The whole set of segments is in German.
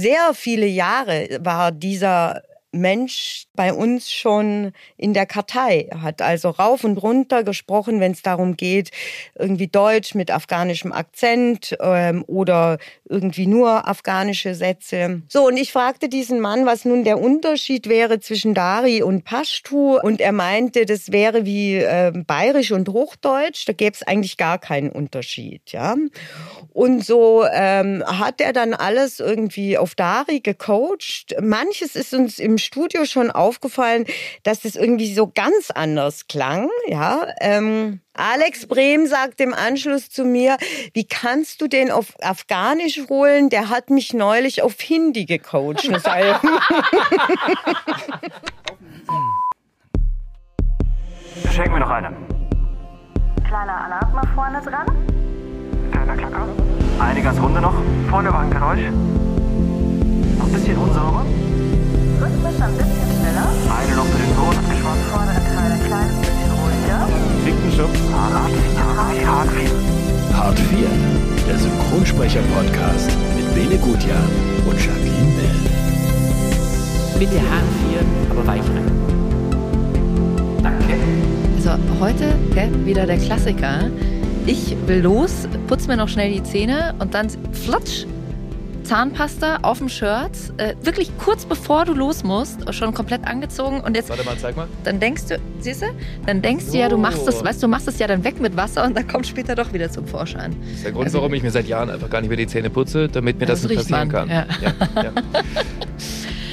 sehr viele Jahre war dieser Mensch bei uns schon in der Kartei, hat also rauf und runter gesprochen, wenn es darum geht, irgendwie Deutsch mit afghanischem Akzent ähm, oder irgendwie nur afghanische Sätze. So, und ich fragte diesen Mann, was nun der Unterschied wäre zwischen Dari und Pashtu und er meinte, das wäre wie äh, Bayerisch und Hochdeutsch, da gäbe es eigentlich gar keinen Unterschied, ja. Und so ähm, hat er dann alles irgendwie auf Dari gecoacht. Manches ist uns im Studio schon aufgefallen, dass das irgendwie so ganz anders klang. Ja, ähm, Alex Brehm sagt im Anschluss zu mir, wie kannst du den auf Afghanisch holen? Der hat mich neulich auf Hindi gecoacht. Schenk mir noch eine. Kleiner Alarm mal vorne dran. Kleiner Klacker. Eine ganz runde noch. Vorne war ein Geräusch. Noch ein bisschen unsauber. Rhythmisch ein bisschen schneller. Eine noch für den Ton abgeschwommen. Vordere Teil ein bisschen ruhiger. Dicken Schub. Hart, hart, hart, viel. Hart 4, der Synchronsprecher-Podcast mit Bene Gutjahr und Jacqueline Bell. Bitte Hartz aber weich rein. Danke. Also heute gell, wieder der Klassiker. Ich will los, putz mir noch schnell die Zähne und dann flutsch, Zahnpasta auf dem Shirt, äh, wirklich kurz bevor du los musst, schon komplett angezogen und jetzt Warte mal, zeig mal. dann denkst du, siehst du, dann denkst du ja, du machst das, weißt du, machst es ja dann weg mit Wasser und dann kommt später doch wieder zum Vorschein. Das ist der Grund, Also- warum ich mir seit Jahren einfach gar nicht mehr die Zähne putze, damit mir Ja, das, das nicht passieren man, kann. ja. ja.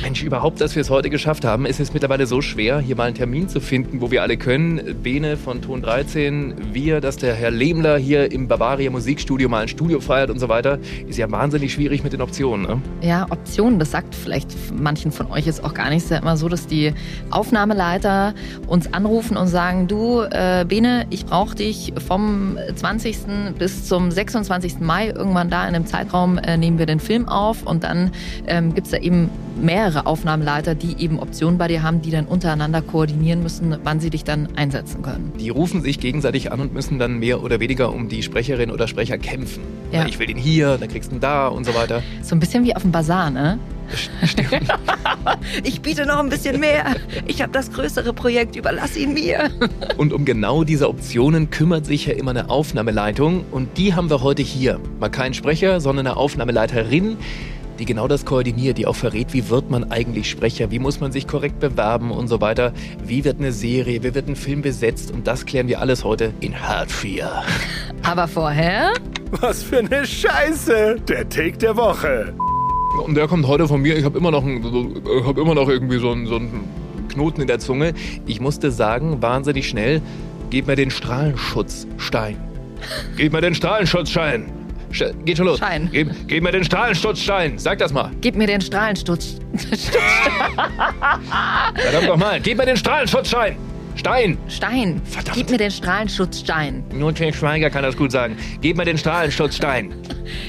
Mensch, überhaupt, dass wir es heute geschafft haben, ist es mittlerweile so schwer, hier mal einen Termin zu finden, wo wir alle können. Bene von Ton 13, wir, dass der Herr Lehmler hier im Bavaria Musikstudio mal ein Studio feiert und so weiter. Ist ja wahnsinnig schwierig mit den Optionen. Ne? Ja, Optionen, das sagt vielleicht manchen von euch jetzt auch gar nicht. Es ist ja immer so, dass die Aufnahmeleiter uns anrufen und sagen, du, äh, Bene, ich brauche dich vom 20. bis zum 26. Mai, irgendwann da in einem Zeitraum äh, nehmen wir den Film auf und dann ähm, gibt es da eben mehrere Aufnahmeleiter, die eben Optionen bei dir haben, die dann untereinander koordinieren müssen, wann sie dich dann einsetzen können. Die rufen sich gegenseitig an und müssen dann mehr oder weniger um die Sprecherin oder Sprecher kämpfen. Ja. Ich will den hier, dann kriegst du ihn da und so weiter. So ein bisschen wie auf dem Bazar, ne? ich biete noch ein bisschen mehr. Ich habe das größere Projekt, überlass ihn mir. Und um genau diese Optionen kümmert sich ja immer eine Aufnahmeleitung und die haben wir heute hier. Mal kein Sprecher, sondern eine Aufnahmeleiterin, die genau das koordiniert, die auch verrät, wie wird man eigentlich Sprecher, wie muss man sich korrekt bewerben und so weiter, wie wird eine Serie, wie wird ein Film besetzt und das klären wir alles heute in Hard 4. Aber vorher, Was für eine Scheiße! Der Take der Woche. Und der kommt heute von mir, ich habe immer noch, ein, so, ich hab immer noch irgendwie so einen, so einen Knoten in der Zunge. Ich musste sagen, wahnsinnig schnell, gib mir den Strahlenschutzstein. Gib mir den Strahlenschutzstein. Sch geht schon los. Schein. Gib, gib mir den Strahlenschutzstein. Sag das mal. gib mir den Strahlensturz. Verdammt nochmal. Gib mir den Strahlenschutzstein. Stein. Stein. Verdammt. Gib mir den Strahlenschutzstein. Nur Till Schweiger kann das gut sagen. Gib mir den Strahlenschutzstein.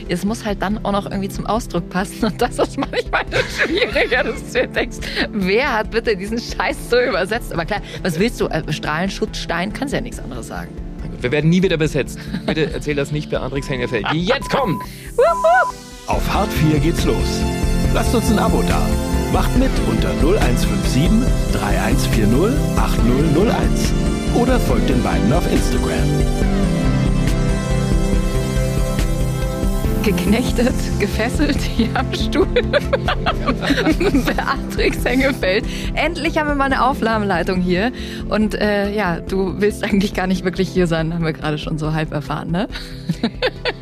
Es muss halt dann auch noch irgendwie zum Ausdruck passen. Und das ist manchmal das Schwierige, dass du denkst, wer hat bitte diesen Scheiß so übersetzt? Aber klar, was willst du? Äh, Strahlenschutzstein? Kannst ja nichts anderes sagen. Wir werden nie wieder besetzt. Bitte erzähl das nicht Beatrix Hengefeld, die jetzt kommt. Auf Hart 4 geht's los. Lasst uns ein Abo da. Macht mit unter 0157 3140 8001. Oder folgt den beiden auf Instagram. Geknechtet, gefesselt hier am Stuhl. Beatrix Hengefeld. Endlich haben wir mal eine Aufnahmeleitung hier. Und äh, ja, du willst eigentlich gar nicht wirklich hier sein, haben wir gerade schon so halb erfahren, ne?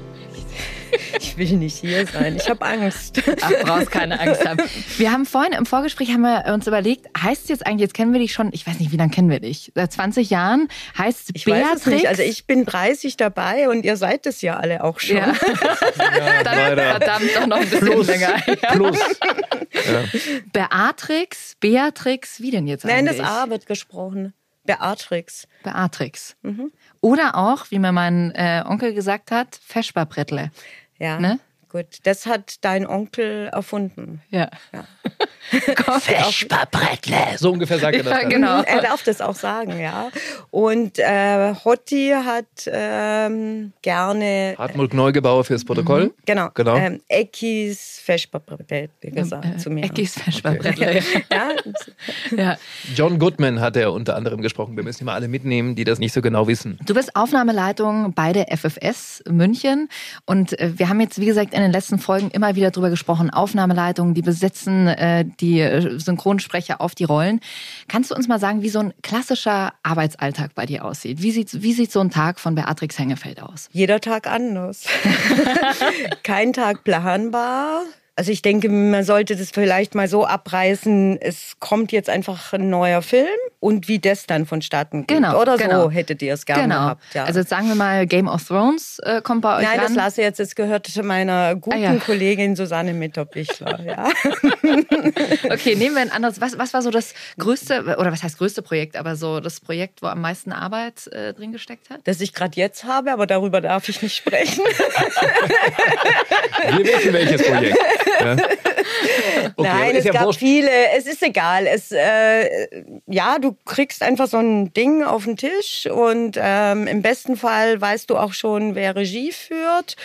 Ich will nicht hier sein. Ich habe Angst. Ach, brauchst keine Angst haben. Wir haben vorhin im Vorgespräch haben wir uns überlegt, heißt es jetzt eigentlich, jetzt kennen wir dich schon, ich weiß nicht, wie lange kennen wir dich? Seit 20 Jahren heißt Ich Beatrix. weiß es nicht. Also ich bin 30 dabei und ihr seid es ja alle auch schon. ja. Dann, leider. verdammt doch noch ein bisschen länger. Ja. Plus. Beatrix, Beatrix, wie denn jetzt Nein, eigentlich? das A wird gesprochen. Beatrix. Beatrix. Mhm. Oder auch, wie mir mein äh, Onkel gesagt hat, Feschbarbrettle. Ja. Ne? Gut, das hat dein Onkel erfunden. Ja. Ja. Vesperbrettle. So ungefähr sagt er das. Ja, dann. genau. Er darf das auch sagen, ja. Und äh, Hotti hat ähm, gerne Hartmut Neugebauer fürs Protokoll. Genau. Genau. Ähm, Eckis Vesperbrett gesagt zu mir. Eckis Vesperbrettle. Ja, Ja. John Goodman hat er unter anderem gesprochen. Wir müssen immer alle mitnehmen, die das nicht so genau wissen. Du bist Aufnahmeleitung bei der FFS München und äh, wir haben jetzt, wie gesagt, in den letzten Folgen immer wieder drüber gesprochen. Aufnahmeleitungen, die besetzen äh, die äh, Synchronsprecher auf die Rollen. Kannst du uns mal sagen, wie so ein klassischer Arbeitsalltag bei dir aussieht? Wie sieht, wie sieht so ein Tag von Beatrix Hengefeld aus? jeder Tag anders. Kein Tag planbar. Also ich denke, man sollte das vielleicht mal so abreißen, es kommt jetzt einfach ein neuer Film und wie das dann vonstatten geht. Genau, Oder genau. so hättet ihr es gerne genau. gehabt. Ja. Also jetzt sagen wir mal, Game of Thrones äh, kommt bei euch Nein, das ran. lasse ich jetzt. Es gehört zu meiner guten Ah, ja. Kollegin Susanne Mitterbichler. Ja. Okay, nehmen wir ein anderes. Was, was war so das größte, oder was heißt größte Projekt, aber so das Projekt, wo am meisten Arbeit äh, drin gesteckt hat? Das ich gerade jetzt habe, aber darüber darf ich nicht sprechen. Wir wissen welches Projekt. Ja. Okay, Nein, es ja gab wurscht. viele. Es ist egal. Es, äh, ja, du kriegst einfach so ein Ding auf den Tisch und ähm, im besten Fall weißt du auch schon, wer Regie führt.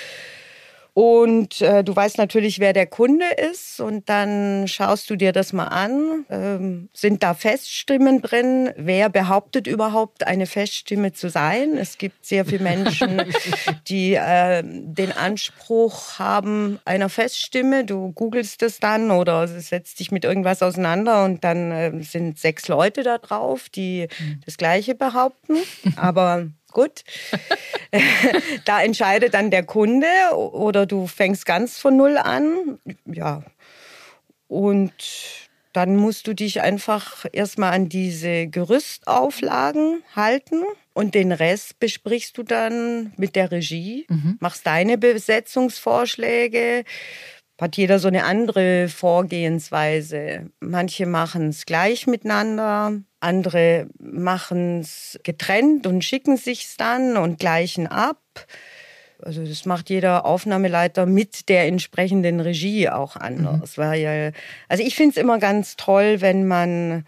Und äh, du weißt natürlich, wer der Kunde ist und dann schaust du dir das mal an. Ähm, sind da Feststimmen drin? Wer behauptet überhaupt, eine Feststimme zu sein? Es gibt sehr viele Menschen, die äh, den Anspruch haben einer Feststimme. Du googelst es dann oder setzt dich mit irgendwas auseinander und dann äh, sind sechs Leute da drauf, die das Gleiche behaupten. Aber gut. da entscheidet dann der Kunde oder du fängst ganz von Null an. Ja. Und dann musst du dich einfach erstmal an diese Gerüstauflagen halten und den Rest besprichst du dann mit der Regie, machst deine Besetzungsvorschläge. Hat jeder so eine andere Vorgehensweise. Manche machen es gleich miteinander, andere machen es getrennt und schicken sich's dann und gleichen ab. Also das macht jeder Aufnahmeleiter mit der entsprechenden Regie auch anders. Weil, also ich finde es immer ganz toll, wenn man,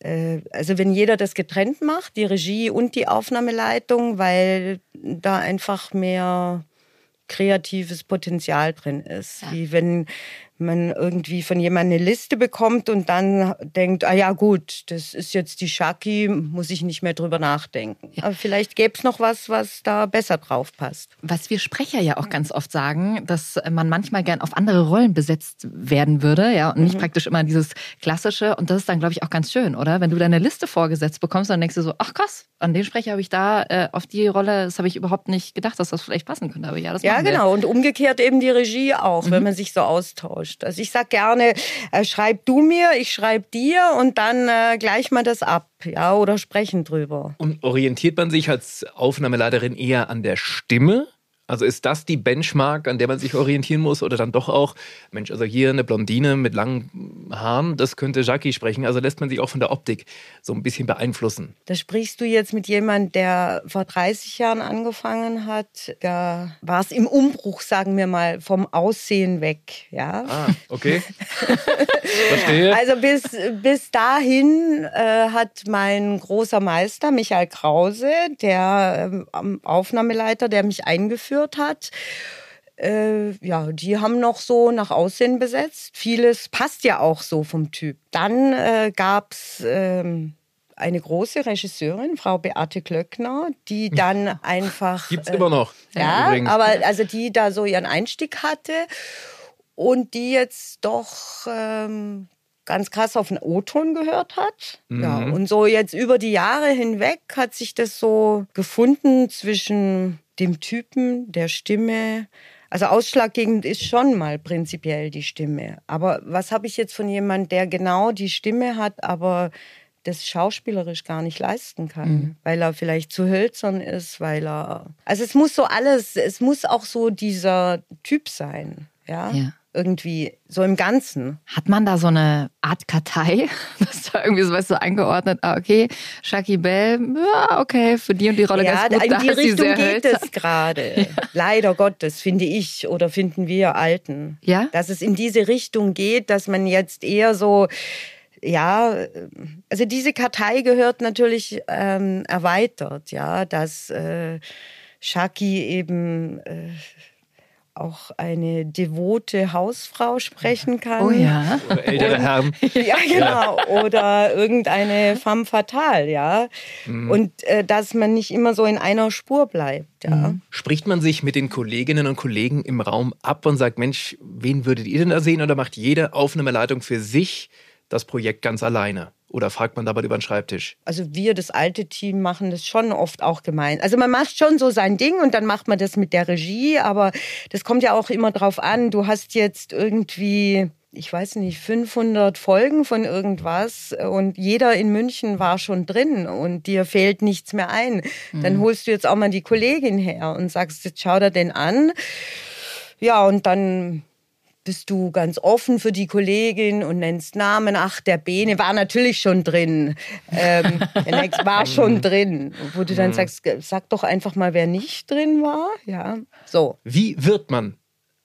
äh, also wenn jeder das getrennt macht, die Regie und die Aufnahmeleitung, weil da einfach mehr kreatives Potenzial drin ist. Wie wenn man irgendwie von jemandem eine Liste bekommt und dann denkt, ah ja gut, das ist jetzt die Shaki, muss ich nicht mehr drüber nachdenken. Aber vielleicht gäbe es noch was, was da besser drauf passt. Was wir Sprecher ja auch ganz oft sagen, dass man manchmal gern auf andere Rollen besetzt werden würde, ja, und nicht praktisch immer dieses klassische. Und das ist dann, glaube ich, auch ganz schön, oder? Wenn du deine Liste vorgesetzt bekommst, dann denkst du so, ach krass, an den Sprecher habe ich da, äh, auf die Rolle, das habe ich überhaupt nicht gedacht, dass das vielleicht passen könnte. Aber ja, das Ja, machen wir. genau. Und umgekehrt eben die Regie auch, wenn man sich so austauscht. Also ich sag gerne, äh, schreib du mir, ich schreib dir und dann äh, gleich mal das ab, ja, oder sprechen drüber. Und orientiert man sich als Aufnahmeleiterin eher an der Stimme? Also ist das die Benchmark, an der man sich orientieren muss? Oder dann doch auch, Mensch, also hier eine Blondine mit langen Haaren, das könnte Jackie sprechen. Also lässt man sich auch von der Optik so ein bisschen beeinflussen. Da sprichst du jetzt mit jemand, der vor 30 Jahren angefangen hat. Da war es im Umbruch, sagen wir mal, vom Aussehen weg, ja. Ah, okay. Verstehe. Also bis, bis dahin äh, hat mein großer Meister Michael Krause, der ähm, Aufnahmeleiter, der mich eingeführt hat, äh, ja, die haben noch so nach Aussehen besetzt. Vieles passt ja auch so vom Typ. Dann äh, gab es ähm, eine große Regisseurin, Frau Beate Klöckner, die dann einfach. Gibt's äh, immer noch. ja, übrigens. aber also die da so ihren Einstieg hatte und die jetzt doch ähm, ganz krass auf den O-Ton gehört hat. Ja, und so jetzt über die Jahre hinweg hat sich das so gefunden zwischen dem Typen, der Stimme. Also ausschlaggebend ist schon mal prinzipiell die Stimme. Aber was habe ich jetzt von jemand, der genau die Stimme hat, aber das schauspielerisch gar nicht leisten kann, weil er vielleicht zu hölzern ist, weil er. Also es muss so alles, es muss auch so dieser Typ sein. Ja. Ja. Irgendwie so im Ganzen. Hat man da so eine Art Kartei? Das ist da irgendwie so was so eingeordnet. Ah, okay, Shaki Bell, ja, okay, für die und die Rolle Ja, ganz gut. in da die Richtung geht es gerade. Leider Gottes, finde ich oder finden wir Alten. Ja? Dass es in diese Richtung geht, dass man jetzt eher so, ja, also diese Kartei gehört natürlich ähm, erweitert, ja, dass äh, Shaki eben äh, auch eine devote Hausfrau sprechen kann. Oh ja. Oder ältere Herren. Ja, genau. Oder irgendeine femme fatale, ja. Und äh, dass man nicht immer so in einer Spur bleibt, ja. Spricht man sich mit den Kolleginnen und Kollegen im Raum ab und sagt, Mensch, wen würdet ihr denn da sehen? Oder macht jede Aufnahmeleitung für sich das Projekt ganz alleine? Oder fragt man dabei über den Schreibtisch? Also wir, das alte Team, machen das schon oft auch gemein. Also man macht schon so sein Ding und dann macht man das mit der Regie, aber das kommt ja auch immer drauf an. Du hast jetzt irgendwie ich weiß nicht, 500 Folgen von irgendwas und jeder in München war schon drin und dir fehlt nichts mehr ein. Dann holst du jetzt auch mal die Kollegin her und sagst, jetzt schau dir den an. Ja, und dann bist du ganz offen für die Kollegin und nennst Namen. Ach, der Bene war natürlich schon drin. Ähm, der Next war schon drin. Wo du dann sagst, sag doch einfach mal, wer nicht drin war. Ja, so. Wie wird man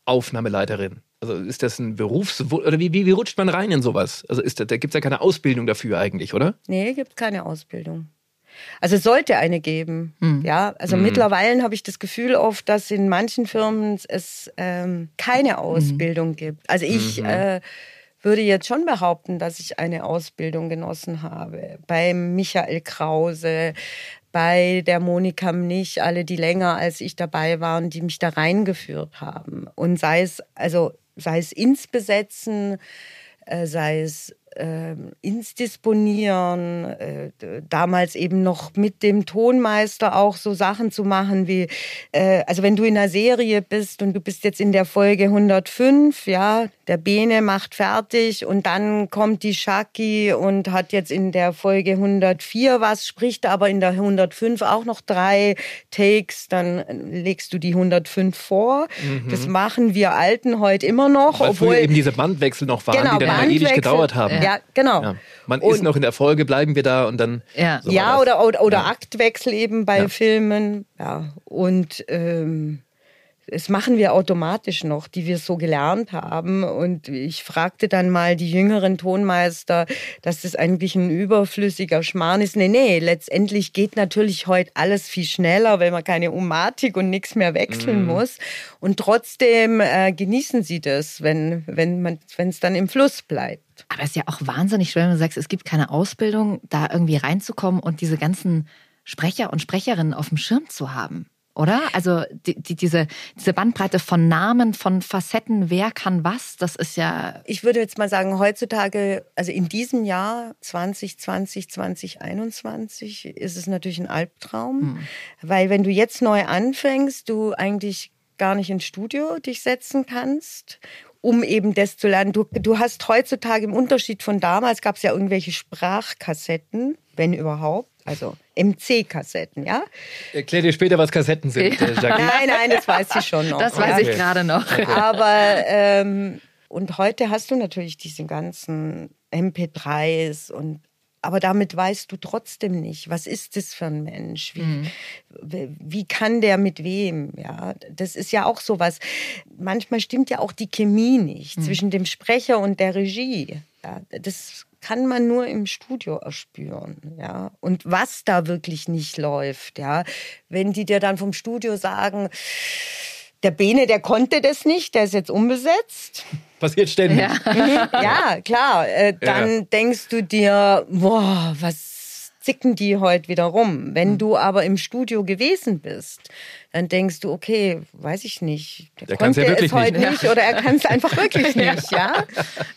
Aufnahmeleiterin? Also ist das ein Berufs... Oder wie, wie, wie rutscht man rein in sowas? Also ist das, da gibt es ja keine Ausbildung dafür eigentlich, oder? Nee, gibt keine Ausbildung. Also es sollte eine geben. Ja, also mittlerweile habe ich das Gefühl oft, dass in manchen Firmen es ähm, keine Ausbildung gibt. Also ich äh, würde jetzt schon behaupten, dass ich eine Ausbildung genossen habe. Beim Michael Krause, bei der Monika Mnich, alle, die länger als ich dabei waren, die mich da reingeführt haben. Und sei es, also sei es ins Besetzen, äh, sei es ähm, ins Disponieren, äh, damals eben noch mit dem Tonmeister auch so Sachen zu machen wie, äh, also wenn du in einer Serie bist und du bist jetzt in der Folge 105, ja, der Bene macht fertig und dann kommt die Shaki und hat jetzt in der Folge 104 was, spricht aber in der 105 auch noch drei Takes, dann legst du die 105 vor. Das machen wir Alten heute immer noch, Weil obwohl eben diese Bandwechsel noch waren, die dann ewig gedauert haben. Ja, genau. Ja. Man Und- ist noch in der Folge, bleiben wir da und dann. Ja. so ja, das. oder, oder, oder Ja. Aktwechsel eben bei Ja. Filmen. Ja, und ähm, das machen wir automatisch noch, die wir so gelernt haben. Und ich fragte dann mal die jüngeren Tonmeister, dass das eigentlich ein überflüssiger Schmarrn ist. Nee, nee, letztendlich geht natürlich heute alles viel schneller, weil man keine Umatik und nichts mehr wechseln muss. Und trotzdem äh, genießen sie das, wenn wenn es dann im Fluss bleibt. Aber es ist ja auch wahnsinnig schwer, wenn du sagst, es gibt keine Ausbildung, da irgendwie reinzukommen und diese ganzen Sprecher und Sprecherinnen auf dem Schirm zu haben. Oder? Also die, die, diese, diese Bandbreite von Namen, von Facetten, wer kann was, das ist ja. ich würde jetzt mal sagen, heutzutage, also in diesem Jahr 2020, 2021, ist es natürlich ein Albtraum. Weil wenn du jetzt neu anfängst, du eigentlich gar nicht ins Studio dich setzen kannst, um eben das zu lernen. Du, du hast heutzutage im Unterschied von damals, gab es ja irgendwelche Sprachkassetten, wenn überhaupt. Also MC-Kassetten, ja? Erklär dir später, was Kassetten sind, äh. Nein, nein, das weiß ich schon noch. Das ja. weiß ich gerade noch. Aber ähm, und heute hast du natürlich diese ganzen MP3s und aber damit weißt du trotzdem nicht, was ist das für ein Mensch? Wie, wie- wie kann der mit wem? Ja, das ist ja auch sowas. Manchmal stimmt ja auch die Chemie nicht zwischen dem Sprecher und der Regie. Ja, das kann man nur im Studio erspüren, ja. Und was da wirklich nicht läuft, ja. Wenn die dir dann vom Studio sagen, der Bene, der konnte das nicht, der ist jetzt unbesetzt. Passiert ständig. Ja. Ja, klar. Äh, dann Ja. denkst du dir, boah, was zicken die heute wieder rum? Wenn du aber im Studio gewesen bist, dann denkst du, okay, weiß ich nicht. Der, Der kann's konnte ja wirklich es heute nicht. nicht oder er kann es einfach wirklich nicht, ja?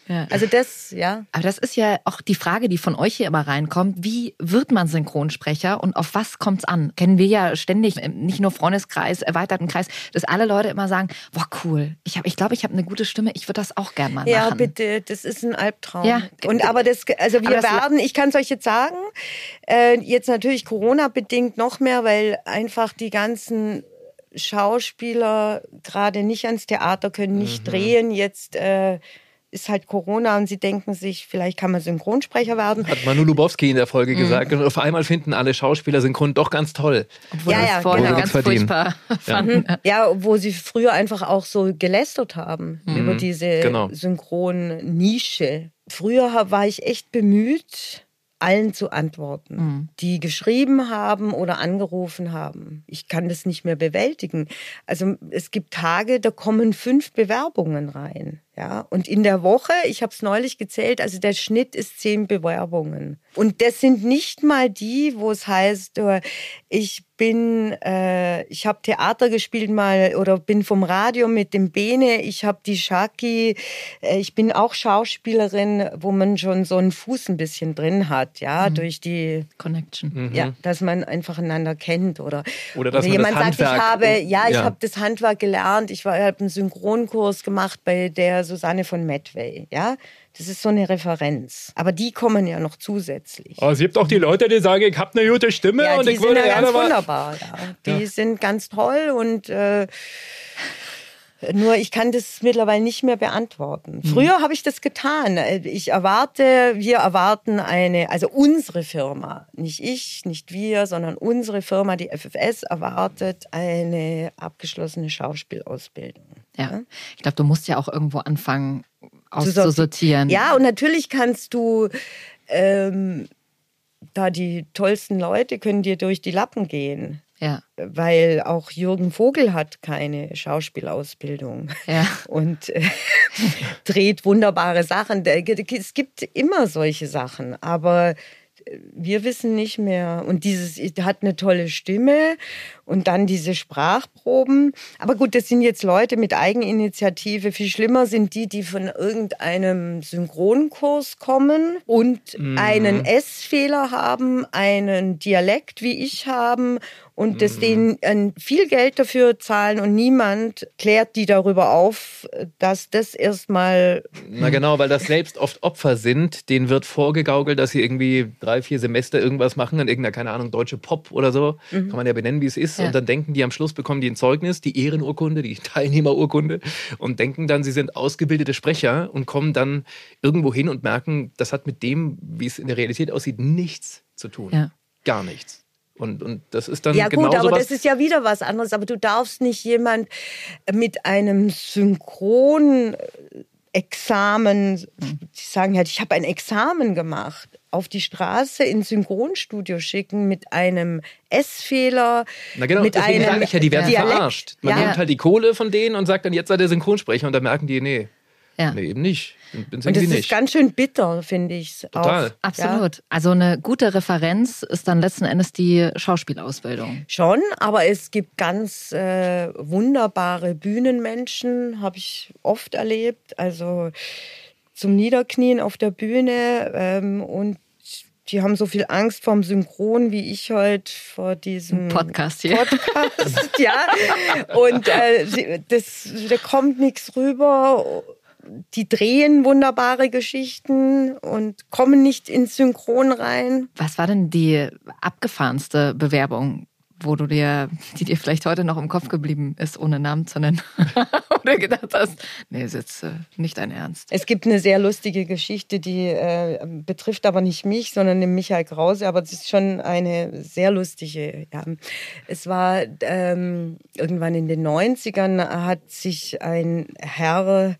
Ja. Also das, ja. Aber das ist ja auch die Frage, die von euch hier immer reinkommt. Wie wird man Synchronsprecher und auf was kommt es an? Kennen wir ja ständig, nicht nur Freundeskreis, erweiterten Kreis, dass alle Leute immer sagen, boah, cool, ich glaube, ich, glaub, ich habe eine gute Stimme, ich würde das auch gern mal Ja, machen. bitte, das ist ein Albtraum. Ja. Und aber das, also wir das- werden, ich kann es euch jetzt sagen, äh, jetzt natürlich Corona bedingt noch mehr, weil einfach die ganzen Schauspieler gerade nicht ans Theater können, nicht drehen. Jetzt äh, ist halt Corona und sie denken sich, vielleicht kann man Synchronsprecher werden. Hat Manu Lubowski in der Folge gesagt. Und auf einmal finden alle Schauspieler synchron doch ganz toll. Obwohl Ja, ja, vorher genau. ganz Verdienen. furchtbar fanden. Ja, wo sie früher einfach auch so gelästert haben über diese genau. Synchron-Nische. Früher war ich echt bemüht, allen zu antworten, die geschrieben haben oder angerufen haben. Ich kann das nicht mehr bewältigen. Also es gibt Tage, da kommen fünf Bewerbungen rein. Ja, und in der Woche, ich habe es neulich gezählt, also der Schnitt ist zehn Bewerbungen. Und das sind nicht mal die, wo es heißt, äh, ich bin, äh, ich habe Theater gespielt mal oder bin vom Radio mit dem Bene, ich habe die Shaki, äh, ich bin auch Schauspielerin, wo man schon so einen Fuß ein bisschen drin hat, ja, durch die Connection. ja, dass man einfach einander kennt oder, Mhm. Oder dass man jemand das sagt, ich habe, ja, ich Ja. habe das Handwerk gelernt, ich habe einen Synchronkurs gemacht bei der Susanne von Medway, ja, das ist so eine Referenz. Aber die kommen ja noch zusätzlich. Oh, es gibt auch die Leute, die sagen, ich habe eine gute Stimme ja, und ich würde ja gerne ganz wunderbar, ja. Die sind ganz toll und äh, nur ich kann das mittlerweile nicht mehr beantworten. Früher habe ich das getan. Ich erwarte, wir erwarten eine, also unsere Firma, nicht ich, nicht wir, sondern unsere Firma, die FFS, erwartet eine abgeschlossene Schauspielausbildung. Ja. Ich glaube, du musst ja auch irgendwo anfangen Zu sorti- auszusortieren. Ja, und natürlich kannst du ähm, da die tollsten Leute können dir durch die Lappen gehen. Ja. Weil auch Jürgen Vogel hat keine Schauspielausbildung Ja. und äh, dreht wunderbare Sachen. Es gibt immer solche Sachen, aber wir wissen nicht mehr. Und dieses hat eine tolle Stimme und dann diese Sprachproben. Aber gut, das sind jetzt Leute mit Eigeninitiative. Viel schlimmer sind die, die von irgendeinem Synchronkurs kommen und einen S-Fehler haben, einen Dialekt wie ich haben und das denen ein, viel Geld dafür zahlen und niemand klärt die darüber auf, dass das erstmal Na genau, weil das selbst oft Opfer sind, denen wird vorgegaukelt, dass sie irgendwie drei, vier Semester irgendwas machen an irgendeiner, keine Ahnung, deutsche Pop oder so. Kann man ja benennen, wie es ist. Ja. Und dann denken die am Schluss, bekommen die ein Zeugnis, die Ehrenurkunde, die Teilnehmerurkunde und denken dann, sie sind ausgebildete Sprecher und kommen dann irgendwo hin und merken, das hat mit dem, wie es in der Realität aussieht, nichts zu tun. Ja. Gar nichts. Und, und das ist dann Ja genau gut, aber sowas. das ist ja wieder was anderes. Aber du darfst nicht jemand mit einem Synchron Examen, die sagen halt, ich habe ein Examen gemacht, auf die Straße ins Synchronstudio schicken mit einem S-Fehler, Na genau, mit deswegen einem sage ich ja, die werden Dialekt. verarscht. Man ja. nimmt halt die Kohle von denen und sagt dann, jetzt seid ihr Synchronsprecher und dann merken die, nee, Ja. nee, eben nicht. Bin Und das sie ist nicht. ganz schön bitter, finde ich. Total. Auch. Absolut. Also eine gute Referenz ist dann letzten Endes die Schauspielausbildung. Schon, aber es gibt ganz äh, wunderbare Bühnenmenschen, habe ich oft erlebt. Also zum Niederknien auf der Bühne ähm, und die haben so viel Angst vorm Synchron wie ich heute vor diesem Podcast hier. Podcast, ja. Und äh, das, da kommt nichts rüber. Die drehen wunderbare Geschichten und kommen nicht ins Synchron rein. Was war denn die abgefahrenste Bewerbung, wo du dir, die dir vielleicht heute noch im Kopf geblieben ist, ohne Namen zu nennen? Oder gedacht hast, nee, ist jetzt äh, nicht dein Ernst. Es gibt eine sehr lustige Geschichte, die äh, betrifft aber nicht mich, sondern den Michael Krause, aber es ist schon eine sehr lustige. Ja. Es war ähm, irgendwann in den 90ern hat sich ein Herr,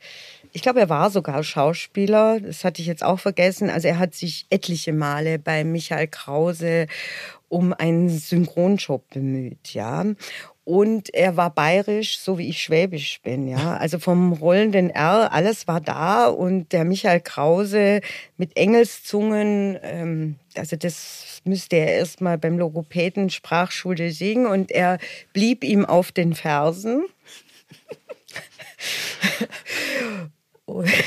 ich glaube, er war sogar Schauspieler, das hatte ich jetzt auch vergessen, also er hat sich etliche Male bei Michael Krause um einen Synchronjob bemüht, ja. Und er war bayerisch, so wie ich schwäbisch bin, ja. Also vom rollenden R, alles war da und der Michael Krause mit Engelszungen, ähm, also das müsste er erstmal beim Logopäden Sprachschule singen und er blieb ihm auf den Fersen. Und-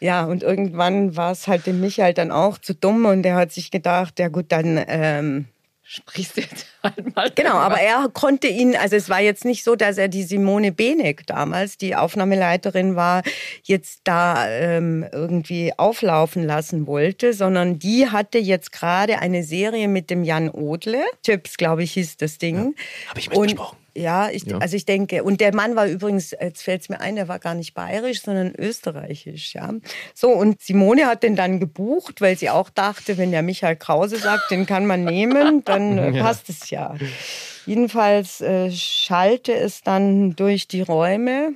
Ja, und irgendwann war es halt dem Michael dann auch zu dumm und er hat sich gedacht, ja gut, dann ähm, Sprichst du jetzt halt mal. Genau, aber er konnte ihn, also es war jetzt nicht so, dass er die Simone Benek damals, die Aufnahmeleiterin war, jetzt da ähm, irgendwie auflaufen lassen wollte, sondern die hatte jetzt gerade eine Serie mit dem Jan Odle. Chips, glaube ich, hieß das Ding. Habe ich Und mitgesprochen. Ja, ich, Ja. also ich denke, und der Mann war übrigens, jetzt fällt es mir ein, der war gar nicht bayerisch, sondern österreichisch, ja. So, und Simone hat den dann gebucht, weil sie auch dachte, wenn der Michael Krause sagt, den kann man nehmen, dann äh, passt es ja. Jedenfalls äh, schallte es dann durch die Räume.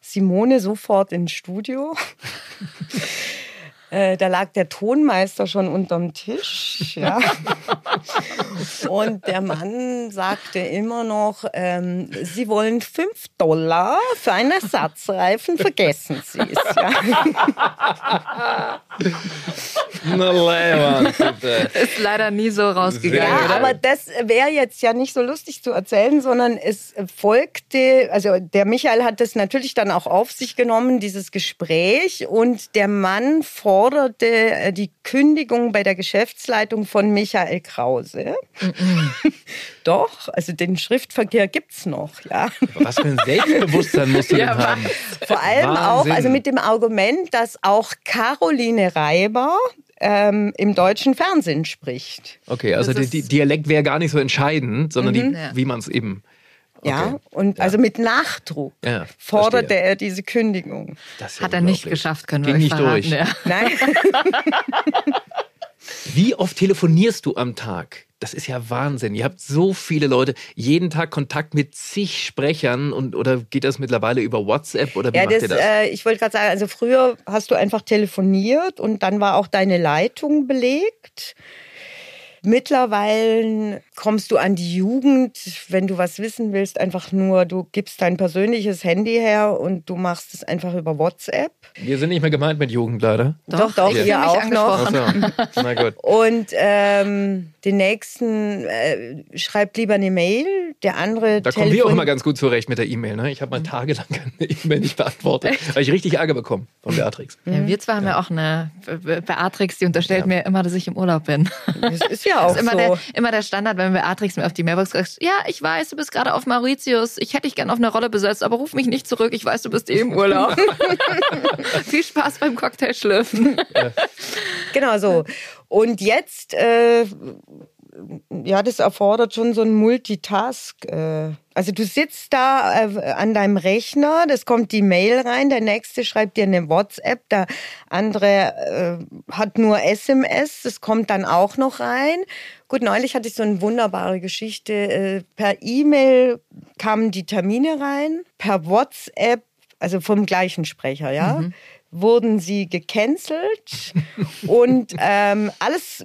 Simone sofort ins Studio. Äh, da lag der Tonmeister schon unterm Tisch. Ja. Und der Mann sagte immer noch, ähm, Sie wollen 5 Dollar für einen Ersatzreifen, vergessen Sie es. Ja. Na, bitte. Ist leider nie so rausgegangen. Ja, oder? aber das wäre jetzt ja nicht so lustig zu erzählen, sondern es folgte, also der Michael hat das natürlich dann auch auf sich genommen, dieses Gespräch, und der Mann forderte äh, die Kündigung bei der Geschäftsleitung von Michael Krause. Doch, also den Schriftverkehr gibt's noch, ja. Was für ein Selbstbewusstsein musst du Ja, denn haben? Vor allem auch, Wahnsinn. also mit dem Argument, dass auch Caroline Reiber ähm, im deutschen Fernsehen spricht. Okay, also der Dialekt wäre gar nicht so entscheidend, sondern die, Ja. wie man es eben. Ja, Okay. und also mit Nachdruck Ja, forderte verstehe. er diese Kündigung. Ja Hat er nicht geschafft, können wir Ging euch nicht verraten. durch. Ja. Nein, Wie oft telefonierst du am Tag? Das ist ja Wahnsinn. Ihr habt so viele Leute, jeden Tag Kontakt mit zig Sprechern und oder geht das mittlerweile über WhatsApp oder wie ja, macht das, ihr das? Äh, ich wollte gerade sagen, also früher hast du einfach telefoniert und dann war auch deine Leitung belegt. Mittlerweile kommst du an die Jugend, wenn du was wissen willst, einfach nur, du gibst dein persönliches Handy her und du machst es einfach über WhatsApp. Wir sind nicht mehr gemeint mit Jugend leider. Doch, doch, ich ihr auch noch. so. Na gut. Und ähm, den nächsten äh, schreibt lieber eine Mail, der andere Da kommen wir auch immer ganz gut zurecht mit der E-Mail. Ne? Ich habe mal tagelang keine E-Mail nicht beantwortet, weil ich richtig Ärger bekommen von Beatrix. Ja, wir zwei haben ja auch eine Be- Beatrix, die unterstellt mir immer, dass ich im Urlaub bin. Das ist ja auch Das ist immer, so. der, immer der Standard, wenn Beatrix mir auf die Mailbox sagt, ja, ich weiß, du bist gerade auf Mauritius, ich hätte dich gern auf eine Rolle besetzt, aber ruf mich nicht zurück, ich weiß, du bist eh im Urlaub. Viel Spaß beim Cocktailschlürfen. Genau so. Und jetzt, äh, ja, das erfordert schon so ein Multitask. Äh. Also du sitzt da äh, an deinem Rechner, das kommt die Mail rein, der nächste schreibt dir eine WhatsApp, der andere äh, hat nur SMS, das kommt dann auch noch rein. Gut, neulich hatte ich so eine wunderbare Geschichte. Per E-Mail kamen die Termine rein, per WhatsApp, also vom gleichen Sprecher, ja wurden sie gecancelt und ähm, alles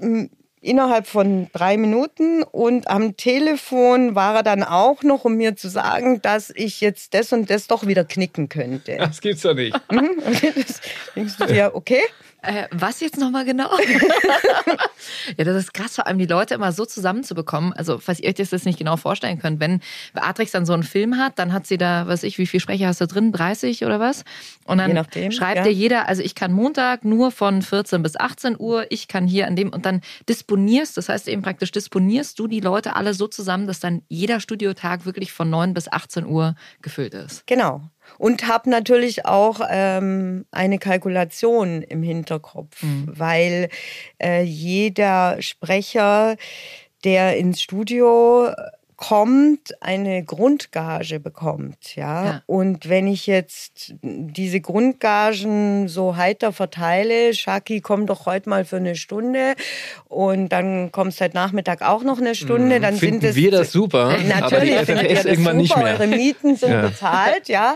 innerhalb von drei Minuten und am Telefon war er dann auch noch, um mir zu sagen, dass ich jetzt das und das doch wieder knicken könnte. Das gibt's doch nicht. Mhm. Und das denkst du dir, okay? Äh, was jetzt nochmal genau? ja, das ist krass, vor allem die Leute immer so zusammenzubekommen. Also, falls ihr euch das jetzt nicht genau vorstellen könnt, wenn Beatrix dann so einen Film hat, dann hat sie da, weiß ich, wie viele Sprecher hast du drin? 30 oder was? Und dann nachdem, schreibt ja. dir jeder, also ich kann Montag nur von 14 bis 18 Uhr, ich kann hier an dem und dann disponierst, das heißt eben praktisch disponierst du die Leute alle so zusammen, dass dann jeder Studiotag wirklich von 9 bis 18 Uhr gefüllt ist. Genau. Und habe natürlich auch ähm, eine Kalkulation im Hinterkopf, weil äh, jeder Sprecher, der ins Studio kommt, eine Grundgage bekommt, ja? Ja. Und wenn ich jetzt diese Grundgagen so heiter verteile, Shaki, komm doch heute mal für eine Stunde und dann kommst heute Nachmittag auch noch eine Stunde, dann Mhm. Finden sind es wir das super, aber Natürlich findet ihr das irgendwann super, nicht mehr. eure Mieten sind Ja. bezahlt, ja.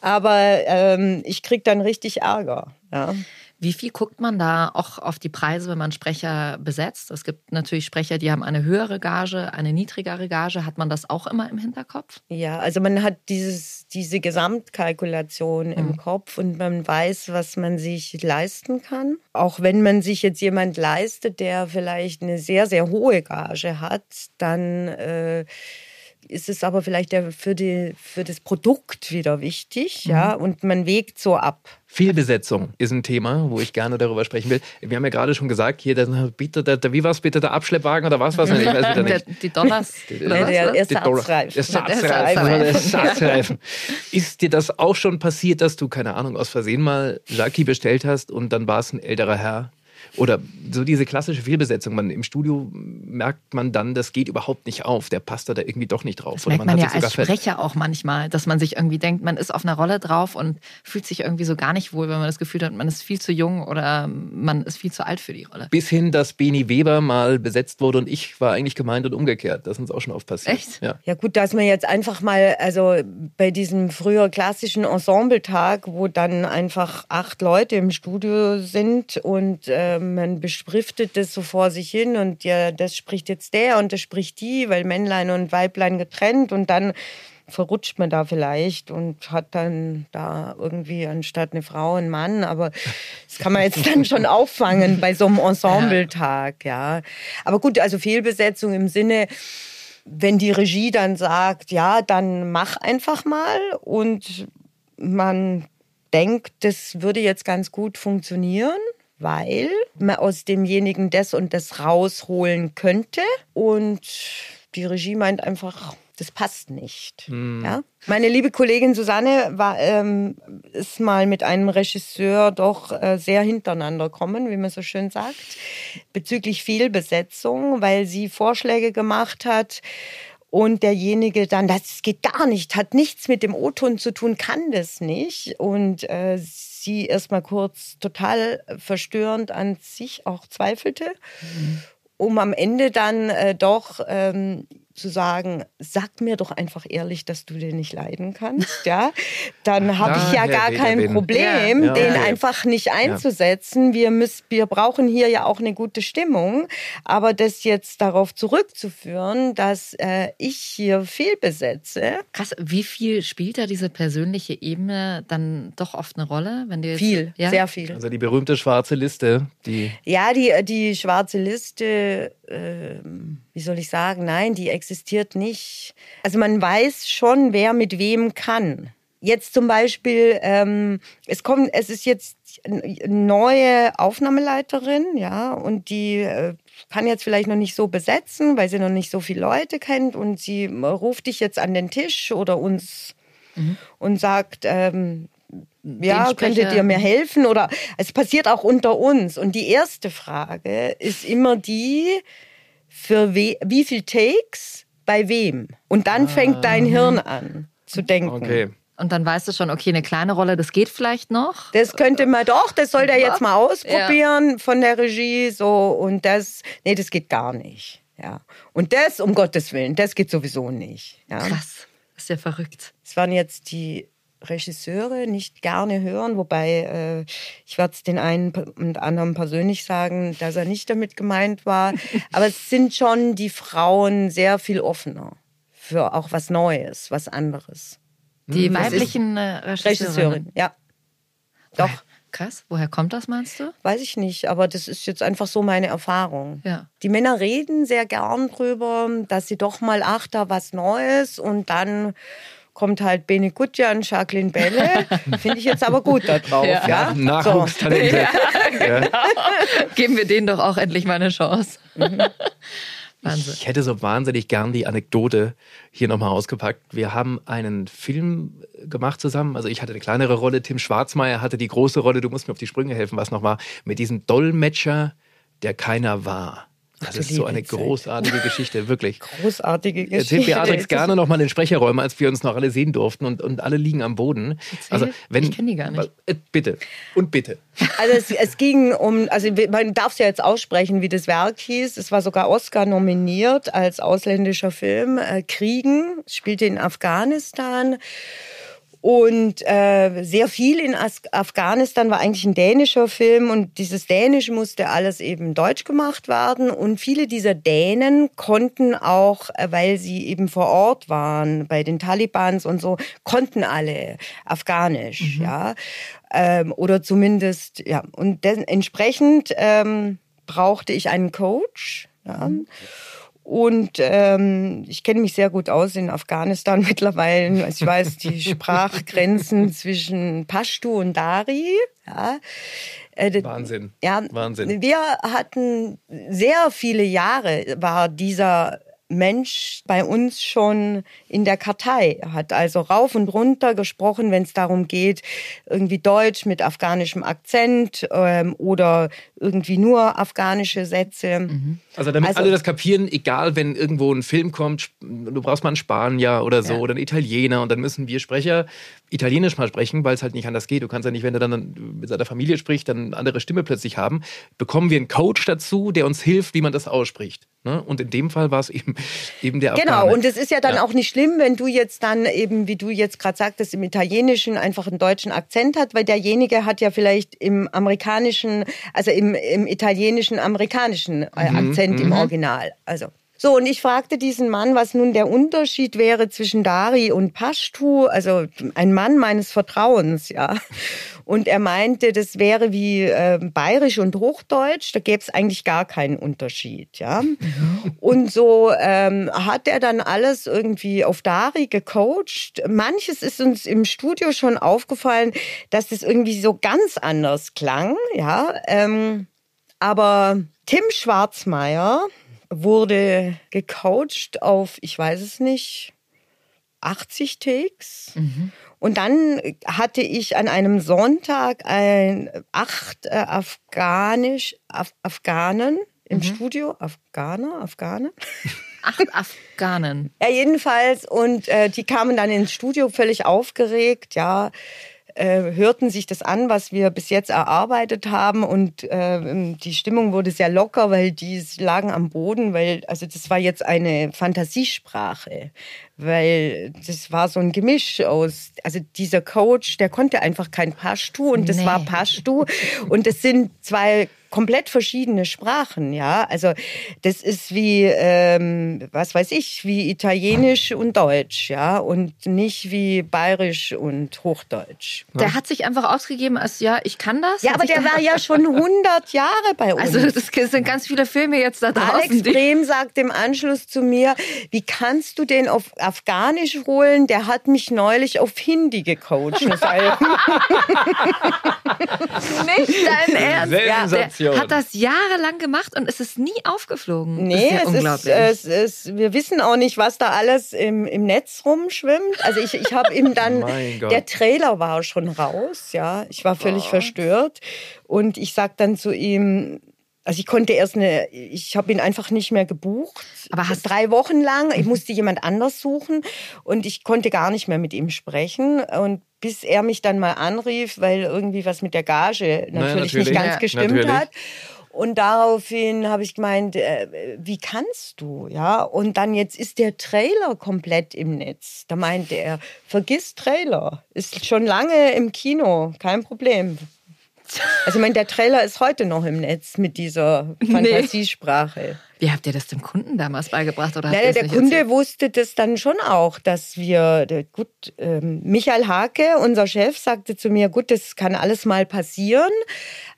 Aber ähm, ich krieg dann richtig Ärger. Ja. Wie viel guckt man da auch auf die Preise, wenn man Sprecher besetzt? Es gibt natürlich Sprecher, die haben eine höhere Gage, eine niedrigere Gage. Hat man das auch immer im Hinterkopf? ja, also man hat dieses, diese Gesamtkalkulation im Kopf und man weiß, was man sich leisten kann. Auch wenn man sich jetzt jemand leistet, der vielleicht eine sehr, sehr hohe Gage hat, dann äh, ist es aber vielleicht der, für, die, für das Produkt wieder wichtig, ja, und man wägt so ab. Fehlbesetzung ist ein Thema, wo ich gerne darüber sprechen will. Wir haben ja gerade schon gesagt, hier, der, bitte, der, der, wie war es bitte, der Abschleppwagen oder was war es? Ich weiß wieder Der, nicht. die Dollars. Oder was, der? Ersatzreifen. Ersatzreifen. Ersatzreifen. Ersatzreifen. Ist dir das auch schon passiert, dass du, keine Ahnung, aus Versehen mal Lucky bestellt hast und dann war es ein älterer Herr, Oder so diese klassische Fehlbesetzung. Man, Im Studio merkt man dann, das geht überhaupt nicht auf. Der passt da irgendwie doch nicht drauf. Das merkt man, man ja als Sprecher auch manchmal, dass man sich irgendwie denkt, man ist auf einer Rolle drauf und fühlt sich irgendwie so gar nicht wohl, wenn man das Gefühl hat, man ist viel zu jung oder man ist viel zu alt für die Rolle. Bis hin, dass Beni Weber mal besetzt wurde und ich war eigentlich gemeint und umgekehrt. Das ist uns auch schon oft passiert. Echt? Ja. ja gut, dass man jetzt einfach mal, also bei diesem früher klassischen Ensembletag, wo dann einfach acht Leute im Studio sind und äh, man beschriftet das so vor sich hin und ja, das spricht jetzt der und das spricht die, weil Männlein und Weiblein getrennt und dann verrutscht man da vielleicht und hat dann da irgendwie anstatt eine Frau einen Mann, aber das kann man jetzt dann schon auffangen bei so einem Ensembletag, ja. Aber gut, also Fehlbesetzung im Sinne, wenn die Regie dann sagt, ja, dann mach einfach mal und man denkt, das würde jetzt ganz gut funktionieren, weil man aus demjenigen das und das rausholen könnte und die Regie meint einfach, das passt nicht. Mhm. Ja? Meine liebe Kollegin Susanne war, ähm, ist mal mit einem Regisseur doch äh, sehr hintereinander gekommen, wie man so schön sagt, bezüglich Fehlbesetzung, weil sie Vorschläge gemacht hat und derjenige dann, das geht gar nicht, hat nichts mit dem O-Ton zu tun, kann das nicht. Und äh, sie erstmal kurz total verstörend an sich auch zweifelte. Mhm. Um am Ende dann äh, doch ähm, zu sagen, sag mir doch einfach ehrlich, dass du den nicht leiden kannst, ja, dann habe ich ja gar kein Problem, ja. den ja. einfach nicht einzusetzen. Wir müssen, wir brauchen hier ja auch eine gute Stimmung, aber das jetzt darauf zurückzuführen, dass äh, ich hier fehlbesetze. Krass, wie viel spielt da diese persönliche Ebene dann doch oft eine Rolle, wenn du jetzt, viel, sehr viel. Also die berühmte schwarze Liste, die ja die die schwarze Liste. Äh, wie soll ich sagen, nein, die existiert nicht. Also man weiß schon, wer mit wem kann. Jetzt zum Beispiel, ähm, es kommt, es ist jetzt eine neue Aufnahmeleiterin, ja, und die äh, kann jetzt vielleicht noch nicht so besetzen, weil sie noch nicht so viele Leute kennt und sie ruft dich jetzt an den Tisch oder uns mhm. und sagt, ähm, ja, könntet ihr mir helfen? Oder es passiert auch unter uns. Und die erste Frage ist immer die, für we wie viel Takes bei wem. Und dann ah. fängt dein Hirn an zu denken. Okay. Und dann weißt du schon, okay, eine kleine Rolle, das geht vielleicht noch. Das könnte man doch, das soll der jetzt mal ausprobieren ja. von der Regie, so und das, nee, das geht gar nicht. Ja. Und das, um Gottes Willen, das geht sowieso nicht. Ja. Krass, das ist ja verrückt. Es waren jetzt die Regisseure nicht gerne hören, wobei äh, ich werde es den einen und anderen persönlich sagen, dass er nicht damit gemeint war. Aber es sind schon die Frauen sehr viel offener für auch was Neues, was anderes. Die das weiblichen äh, Regisseurin, ja. Doch. Krass, woher kommt das, meinst du? Weiß ich nicht, aber das ist jetzt einfach so meine Erfahrung. Ja. Die Männer reden sehr gern drüber, dass sie doch mal, ach, da was Neues und dann kommt halt Bene Gutjan, Jacqueline Belle. Finde ich jetzt aber gut da drauf. Ja, ja? Nachwuchstalente. So. Ja, genau. Geben wir denen doch auch endlich mal eine Chance. Mhm. Wahnsinn. Ich hätte so wahnsinnig gern die Anekdote hier nochmal ausgepackt. Wir haben einen Film gemacht zusammen. Also ich hatte eine kleinere Rolle, Tim Schwarzmeier hatte die große Rolle. Du musst mir auf die Sprünge helfen, was noch war. Mit diesem Dolmetscher, der keiner war. Das ist so eine großartige Geschichte, wirklich. Großartige Geschichte. Erzählt Beatrix gerne nochmal in den Sprecherräumen, als wir uns noch alle sehen durften und, und alle liegen am Boden. Erzähl. Also, wenn, ich kenne die gar nicht. Äh, bitte. Und bitte. Also es, es ging um, also man darf es ja jetzt aussprechen, wie das Werk hieß. Es war sogar Oscar nominiert als ausländischer Film. Äh, Kriegen, spielte in Afghanistan. Und äh, sehr viel in As Afghanistan war eigentlich ein dänischer Film und dieses Dänisch musste alles eben deutsch gemacht werden. Und viele dieser Dänen konnten auch, äh, weil sie eben vor Ort waren bei den Talibans und so, konnten alle Afghanisch, mhm. ja. Ähm, oder zumindest, ja. Und entsprechend ähm, brauchte ich einen Coach. Ja. Mhm. Und ähm, ich kenne mich sehr gut aus in Afghanistan mittlerweile. Also ich weiß die Sprachgrenzen zwischen Pashto und Dari. Ja. Äh, Wahnsinn. Ja, Wahnsinn. Wir hatten sehr viele Jahre, war dieser Mensch bei uns schon in der Kartei. Er hat also rauf und runter gesprochen, wenn es darum geht, irgendwie Deutsch mit afghanischem Akzent ähm, oder irgendwie nur afghanische Sätze. Also damit Also- alle das kapieren, egal wenn irgendwo ein Film kommt, du brauchst mal einen Spanier oder so Ja. oder einen Italiener und dann müssen wir Sprecher Italienisch mal sprechen, weil es halt nicht anders geht. Du kannst ja nicht, wenn er dann mit seiner Familie spricht, dann eine andere Stimme plötzlich haben. Bekommen wir einen Coach dazu, der uns hilft, wie man das ausspricht. Ne? Und in dem Fall war es eben, eben der Genau, Afghane. und es ist ja dann Ja. auch nicht schlimm, wenn du jetzt dann eben, wie du jetzt gerade sagtest, im Italienischen einfach einen deutschen Akzent hat, weil derjenige hat ja vielleicht im amerikanischen, also im, im italienischen, amerikanischen äh, Mhm, Akzent im Original. Also. So, und ich fragte diesen Mann, was nun der Unterschied wäre zwischen Dari und Pashtu, also ein Mann meines Vertrauens, ja. Und er meinte, das wäre wie äh, Bayerisch und Hochdeutsch, da gäbe es eigentlich gar keinen Unterschied, ja. Und so ähm, hat er dann alles irgendwie auf Dari gecoacht. Manches ist uns im Studio schon aufgefallen, dass es irgendwie so ganz anders klang, ja. Ähm, aber Tim Schwarzmeier wurde gecoacht auf, ich weiß es nicht, 80 Takes. Und dann hatte ich an einem Sonntag ein acht äh, Afghanisch, Af Afghanen im Studio. Afghaner, Afghane? Acht Afghanen. Ja, jedenfalls. Und äh, die kamen dann ins Studio völlig aufgeregt, ja, äh, hörten sich das an, was wir bis jetzt erarbeitet haben. Und äh, die Stimmung wurde sehr locker, weil die lagen am Boden, weil, also das war jetzt eine Fantasiesprache. Weil das war so ein Gemisch aus, also dieser Coach, der konnte einfach kein Pashtu und das Nee. war Pashtu. Und das sind zwei komplett verschiedene Sprachen, ja. Also das ist wie, ähm, was weiß ich, wie Italienisch und Deutsch, ja, und nicht wie Bayerisch und Hochdeutsch. Der hat sich einfach ausgegeben als, ja, ich kann das. Ja, aber der war ja schon 100 Jahre bei uns. Also es sind ganz viele Filme jetzt da draußen. Alex Brehm sagt im Anschluss zu mir, wie kannst du den auf Afghanisch holen? Der hat mich neulich auf Hindi gecoacht. Das heißt, Nicht dein Ernst. Sensation. Der hat das jahrelang gemacht und es ist nie aufgeflogen. Nee, ja es, ist, unglaublich. es ist, wir wissen auch nicht, was da alles im, im Netz rumschwimmt. Also ich, ich habe ihm dann, der Trailer war schon raus, ja. Ich war völlig verstört. Und ich sag dann zu ihm, also ich konnte erst eine, ich habe ihn einfach nicht mehr gebucht. Aber hast- drei Wochen lang. Ich musste jemand anders suchen und ich konnte gar nicht mehr mit ihm sprechen. Und bis er mich dann mal anrief, weil irgendwie was mit der Gage natürlich, natürlich. nicht ganz Ja, gestimmt natürlich. hat. Und daraufhin habe ich gemeint, äh, wie kannst du, ja? Und dann jetzt ist der Trailer komplett im Netz. Da meinte er, vergiss Trailer, ist schon lange im Kino, kein Problem. Also ich meine, der Trailer ist heute noch im Netz mit dieser Fantasiesprache. Wie habt ihr das dem Kunden damals beigebracht? Oder Naja, der Kunde erzählt? wusste das dann schon auch, dass wir, gut, ähm, Michael Hake, unser Chef, sagte zu mir, gut, das kann alles mal passieren,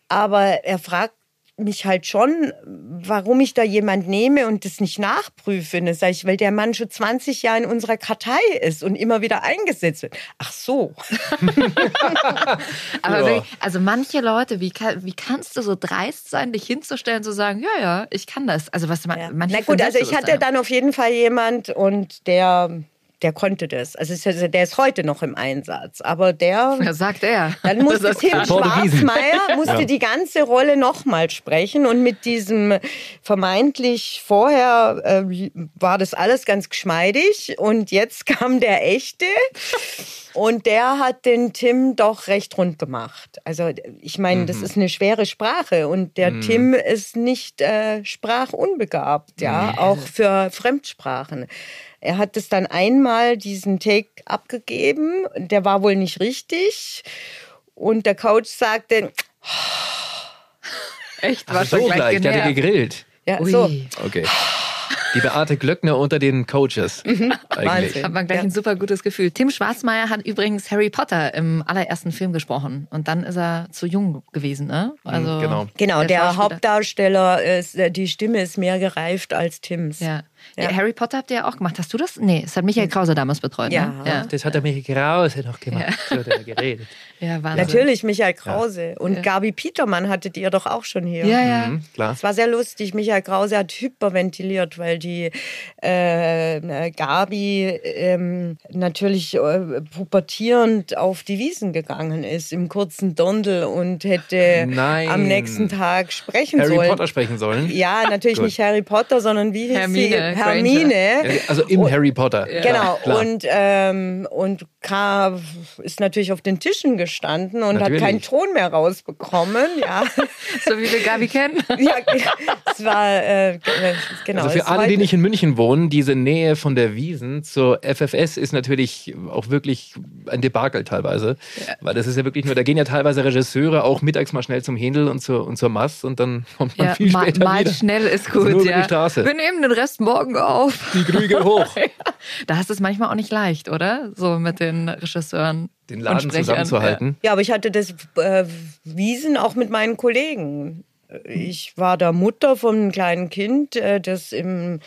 aber er fragt mich halt schon, warum ich da jemand nehme und das nicht nachprüfe. Das sage ich, weil der Mann schon 20 Jahre in unserer Kartei ist und immer wieder eingesetzt wird. Ach so. Aber Ja. wirklich, also manche Leute, wie, kann, wie kannst du so dreist sein, dich hinzustellen, zu sagen, ja, ja, ich kann das. Also was man, Ja. manche Na gut, also ich hatte dann auf jeden Fall jemand und der, der konnte das. Also der ist heute noch im Einsatz. Aber der. Ja, sagt er. dann musste Tim. Schwarzmeier musste die ganze Rolle nochmal sprechen und mit diesem vermeintlich vorher äh, war das alles ganz geschmeidig und jetzt kam der echte und der hat den Tim doch recht rund gemacht. Also ich meine, das ist eine schwere Sprache und der Tim ist nicht äh, sprachunbegabt, ja, auch für Fremdsprachen. Er hat es dann einmal diesen Take abgegeben, der war wohl nicht richtig und der Coach sagte, Echt, war Ach so schon gleich, gleich der hat genervt. gegrillt. ja, Ui. so. Okay. Die Beate Glöckner unter den Coaches. Eigentlich. Wahnsinn. Hat man gleich Ja. ein super gutes Gefühl. Tim Schwarzmeier hat übrigens Harry Potter im allerersten Film gesprochen. Und dann ist er zu jung gewesen, ne? Also genau. Genau, der, Schauspieler. Hauptdarsteller, ist, äh, die Stimme ist mehr gereift als Tims. Ja. Ja. Harry Potter habt ihr ja auch gemacht. Hast du das? Nee, es hat Michael Krause damals betreut. Ja. Ne? ja. Das hat der Michael Krause noch gemacht. So hat er geredet. Ja, Wahnsinn. Natürlich Michael Krause. Und Gabi Petermann hattet ihr doch auch schon hier. Ja, ja. Mhm, klar. Es war sehr lustig. Michael Krause hat hyperventiliert, weil die äh, Gabi ähm, natürlich äh, pubertierend auf die Wiesen gegangen ist im kurzen Dondel und hätte Nein. am nächsten Tag sprechen Harry sollen. Potter sprechen sollen. Ja, natürlich nicht Harry Potter, sondern wie hieß Hermine sie? Hermine. Ja, Also im Harry Potter. Genau, Klar. und, ähm, und K ist natürlich auf den Tischen gestanden und Natürlich. hat keinen Ton mehr rausbekommen. Ja, So wie wir Gabi kennen. ja es war, äh, genau. Also für alle, die nicht in München wohnen, diese Nähe von der Wiesen zur FFS ist natürlich auch wirklich ein Debakel teilweise. Weil das ist ja wirklich nur, da gehen ja teilweise Regisseure auch mittags mal schnell zum Händel und zur, und zur Mass und dann kommt man Ja, viel mal, später mal wieder. schnell ist Also gut. über ja. Wir nehmen den Rest morgen auf. Die Krüge hoch. Da ist es manchmal auch nicht leicht, oder? So mit den Regisseuren. Den Laden zusammenzuhalten. Ja, aber ich hatte das äh, Wiesen auch mit meinen Kollegen. Ich war da Mutter von einem kleinen Kind, äh, das im,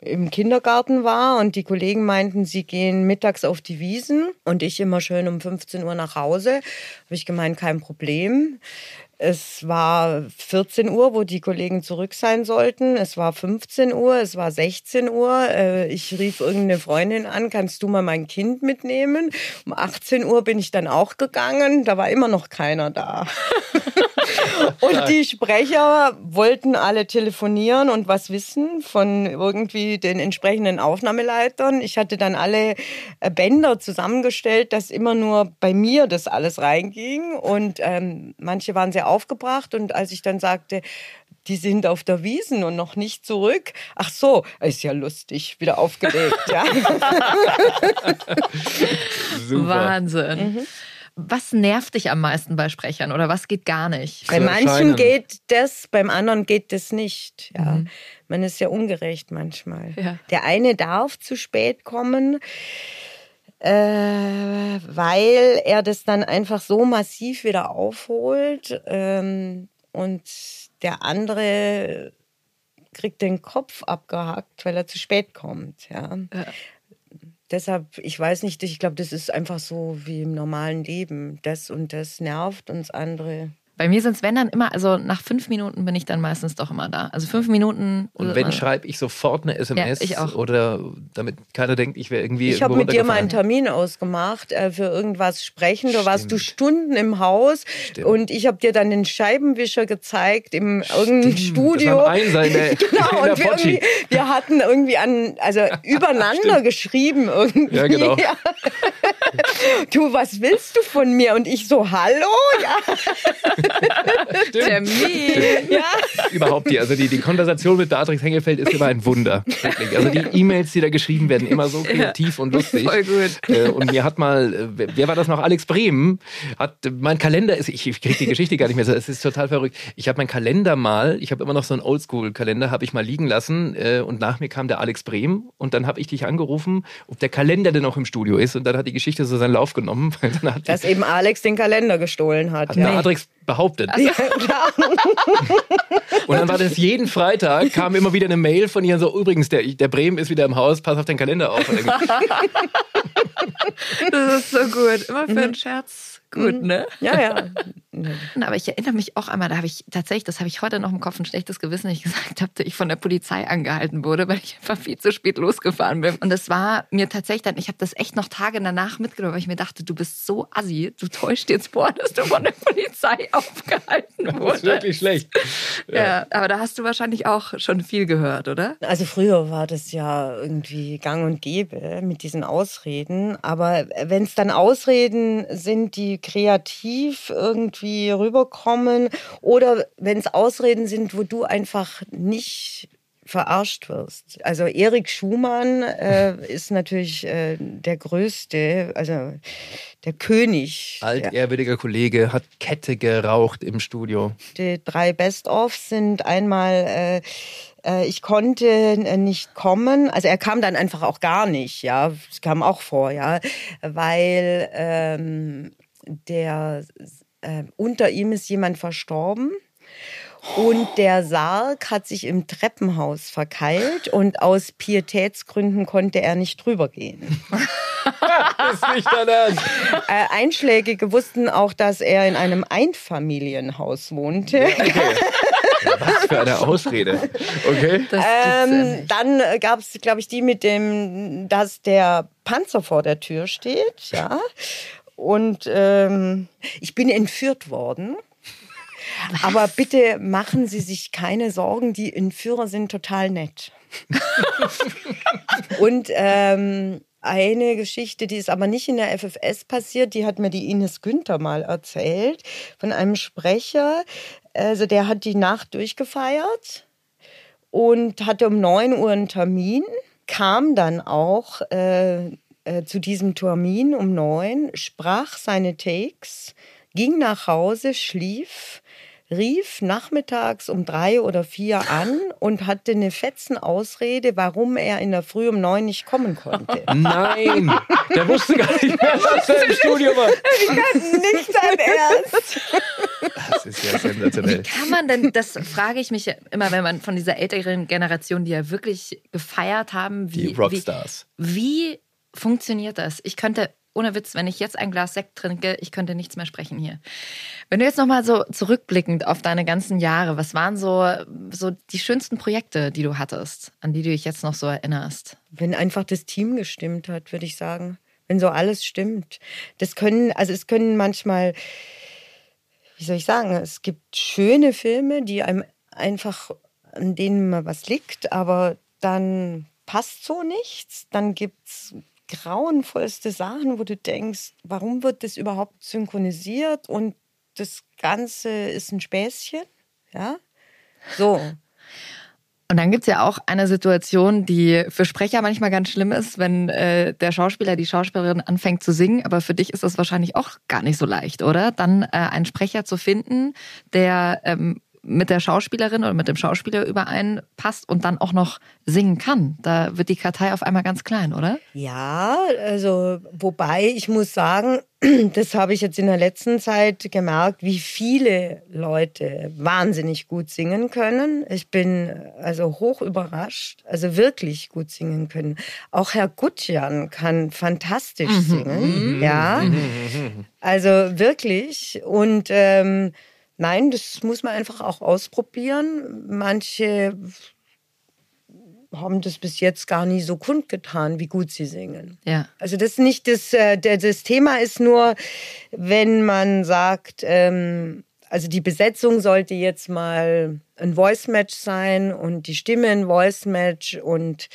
im Kindergarten war und die Kollegen meinten, sie gehen mittags auf die Wiesen und ich immer schön um 15 Uhr nach Hause. Habe ich gemeint, kein Problem. Es war 14 Uhr, wo die Kollegen zurück sein sollten. Es war 15 Uhr, es war 16 Uhr. Äh, Ich rief irgendeine Freundin an, kannst du mal mein Kind mitnehmen? Um 18 Uhr bin ich dann auch gegangen, da war immer noch keiner da. Und die Sprecher wollten alle telefonieren und was wissen von irgendwie den entsprechenden Aufnahmeleitern. Ich hatte dann alle äh, Bänder zusammengestellt, dass immer nur bei mir das alles reinging. Und ähm, manche waren sehr aufgebracht. Und als ich dann sagte, die sind auf der Wiesen und noch nicht zurück. Ach so, ist ja lustig, wieder aufgelegt. Ja. Super. Wahnsinn. Mhm. Was nervt dich am meisten bei Sprechern oder was geht gar nicht? Bei manchen geht das, beim anderen geht das nicht. Ja. Man ist ja ungerecht manchmal. Ja. Der eine darf zu spät kommen, äh, weil er das dann einfach so massiv wieder aufholt ähm, und der andere kriegt den Kopf abgehackt, weil er zu spät kommt. Ja. Deshalb, ich weiß nicht, ich glaube, das ist einfach so wie im normalen Leben. Das und das nervt und das andere Bei mir sind es, wenn dann immer, also nach fünf Minuten bin ich dann meistens doch immer da. Also fünf Minuten. Und wenn, schreibe ich sofort eine SMS Ja, ich auch. oder damit keiner denkt, ich wäre irgendwie. Ich habe mit dir mal einen. Termin ausgemacht äh, für irgendwas sprechen. Da warst du. Stunden im Haus Stimmt. und ich habe dir dann den Scheibenwischer gezeigt im irgendeinem Studio. Das ein Einser in der, Genau, und wir, irgendwie, wir hatten irgendwie an, also übereinander geschrieben irgendwie. Ja, genau. Du, was willst du von mir? Und ich so, hallo? Ja, Termin. ja. Überhaupt die, also die, die Konversation mit Beatrix Hengelfeld ist immer ein Wunder. Wirklich. Also die E-Mails, die da geschrieben werden, immer so kreativ und lustig. Voll gut. Äh, Und mir hat mal, äh, wer- war das noch? Alex Bremen hat mein Kalender ist, ich, ich kriege die Geschichte gar nicht mehr. Es ist total verrückt. Ich habe meinen Kalender mal, ich habe immer noch so einen Oldschool-Kalender, habe ich mal liegen lassen äh, und nach mir kam der Alex Brehm und dann habe ich dich angerufen, ob der Kalender denn noch im Studio ist und dann hat die Geschichte so seinen Lauf genommen. Weil dann hat Dass eben Alex den Kalender gestohlen hat. hat Ja. Beatrix behauptet. Ja, klar. Und dann war das jeden Freitag, kam immer wieder eine Mail von ihr, so übrigens, der, der Bremen ist wieder im Haus, pass auf den Kalender auf. Das ist so gut. Immer für einen Scherz gut, ne? ja, ja. Aber ich erinnere mich auch einmal, da habe ich tatsächlich, das habe ich heute noch im Kopf, ein schlechtes Gewissen, ich gesagt habe, dass ich von der Polizei angehalten wurde, weil ich einfach viel zu spät losgefahren bin. Und das war mir tatsächlich dann, ich habe das echt noch Tage danach mitgenommen, weil ich mir dachte, du bist so assi, du täuschst jetzt vor, dass du von der Polizei aufgehalten das ist wurdest. wirklich schlecht. Ja, aber da hast du wahrscheinlich auch schon viel gehört, oder? Also früher war das ja irgendwie gang und gäbe mit diesen Ausreden. Aber wenn es dann Ausreden sind, die kreativ irgendwie rüberkommen oder wenn es Ausreden sind, wo du einfach nicht verarscht wirst. Also Erik Schumann äh, ist natürlich äh, der größte, also der König. Altehrwürdiger Kollege hat Kette geraucht im Studio. die drei Best-ofs sind einmal, äh, äh, ich konnte äh, nicht kommen. Also er kam dann einfach auch gar nicht, ja. Es kam auch vor, ja. Weil ähm, der äh, unter ihm ist jemand verstorben. Und der Sarg hat sich im Treppenhaus verkeilt und aus Pietätsgründen konnte er nicht drüber gehen. Das ist nicht dein Ernst. Äh, Einschlägige wussten auch, dass er in einem Einfamilienhaus wohnte. Was für eine Ausrede. Okay. Ja Ähm, nicht. dann gab es, glaube ich, die mit dem, dass der Panzer vor der Tür steht, ja. Und ähm, ich bin entführt worden. Aber bitte machen Sie sich keine Sorgen, die Entführer sind total nett. Und ähm, eine Geschichte, die ist aber nicht in der FFS passiert, die hat mir die Ines Günther mal erzählt, von einem Sprecher. Also der hat die Nacht durchgefeiert und hatte um 9 Uhr einen Termin, kam dann auch äh, äh, zu diesem Termin um 9, sprach seine Takes, ging nach Hause, schlief, rief nachmittags um drei oder vier an und hatte eine fetzen Ausrede, warum er in der Früh um neun nicht kommen konnte. Nein, der wusste gar nicht mehr, was er im Studio war. nicht sein Ernst. Das ist ja sensationell. Kann man denn, das frage ich mich immer, wenn man von dieser älteren Generation, die ja wirklich gefeiert haben, wie, Die Rockstars. wie, wie funktioniert das? Ich könnte, ohne Witz, wenn ich jetzt ein Glas Sekt trinke, ich könnte nichts mehr sprechen hier. Wenn du jetzt nochmal so zurückblickend auf deine ganzen Jahre, was waren so, so die schönsten Projekte, die du hattest, an die du dich jetzt noch so erinnerst? Wenn einfach das Team gestimmt hat, würde ich sagen. Wenn so alles stimmt. Das können, also es können manchmal, wie soll ich sagen, es gibt schöne Filme, die einem einfach, an denen mal was liegt, aber dann passt so nichts. Dann gibt es grauenvollste Sachen, wo du denkst, warum wird das überhaupt synchronisiert und das Ganze ist ein Späßchen? Ja, so. Und dann gibt's ja auch eine Situation, die für Sprecher manchmal ganz schlimm ist, wenn äh, der Schauspieler, die Schauspielerin anfängt zu singen. Aber für dich ist das wahrscheinlich auch gar nicht so leicht, oder? Dann äh, einen Sprecher zu finden, der ähm, mit der Schauspielerin oder mit dem Schauspieler übereinpasst und dann auch noch singen kann. Da wird die Kartei auf einmal ganz klein, oder? Ja, also wobei ich muss sagen, das habe ich jetzt in der letzten Zeit gemerkt, wie viele Leute wahnsinnig gut singen können. Ich bin also hoch überrascht, also wirklich gut singen können. Auch Herr Gutjan kann fantastisch singen, ja. Also wirklich und ähm, Nein, das muss man einfach auch ausprobieren. Manche haben das bis jetzt gar nie so kundgetan, wie gut sie singen. Ja. Also das ist nicht das, äh, das Thema ist nur, wenn man sagt, ähm, also die Besetzung sollte jetzt mal ein Voice Match sein und die Stimme ein Voice Match und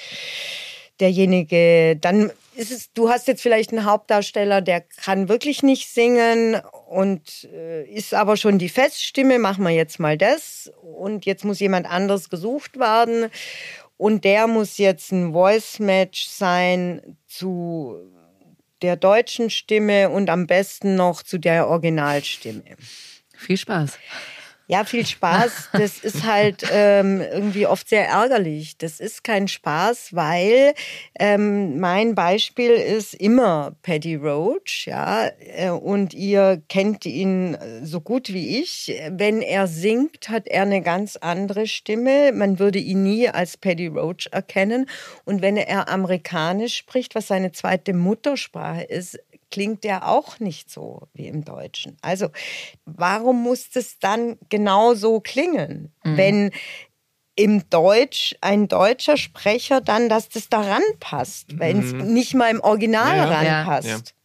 derjenige, dann ist es, du hast jetzt vielleicht einen Hauptdarsteller, der kann wirklich nicht singen und äh, ist aber schon die Feststimme, machen wir jetzt mal das und jetzt muss jemand anderes gesucht werden und der muss jetzt ein Voice Match sein zu der deutschen Stimme und am besten noch zu der Originalstimme. Viel Spaß. Ja, viel Spaß. Das ist halt ähm, irgendwie oft sehr ärgerlich. Das ist kein Spaß, weil ähm, mein Beispiel ist immer Paddy Roach, ja, äh, und ihr kennt ihn so gut wie ich. Wenn er singt, hat er eine ganz andere Stimme. Man würde ihn nie als Paddy Roach erkennen. Und wenn er amerikanisch spricht, was seine zweite Muttersprache ist, klingt der auch nicht so wie im Deutschen. Also warum muss das dann genau so klingen, wenn im Deutsch ein deutscher Sprecher dann, dass das daran passt, wenn es nicht mal im Original Ja, ja. Ja. ranpasst.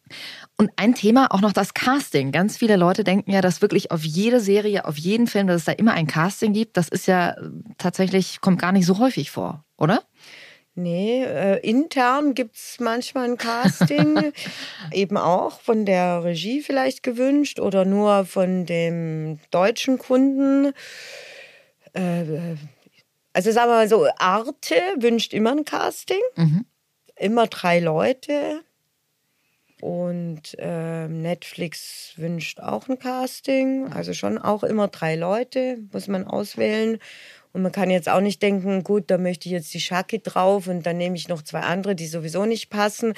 Und ein Thema auch noch das Casting. Ganz viele Leute denken ja, dass wirklich auf jede Serie, auf jeden Film, dass es da immer ein Casting gibt. Das ist ja äh, tatsächlich, kommt gar nicht so häufig vor, oder? Nee, äh, intern gibt es manchmal ein Casting, eben auch von der Regie vielleicht gewünscht oder nur von dem deutschen Kunden. Äh, also sagen wir mal so, Arte wünscht immer ein Casting, Mhm. immer drei Leute. Und ähm, Netflix wünscht auch ein Casting, also schon auch immer drei Leute, muss man auswählen. Und man kann jetzt auch nicht denken, gut, da möchte ich jetzt die Shaki drauf und dann nehme ich noch zwei andere, die sowieso nicht passen.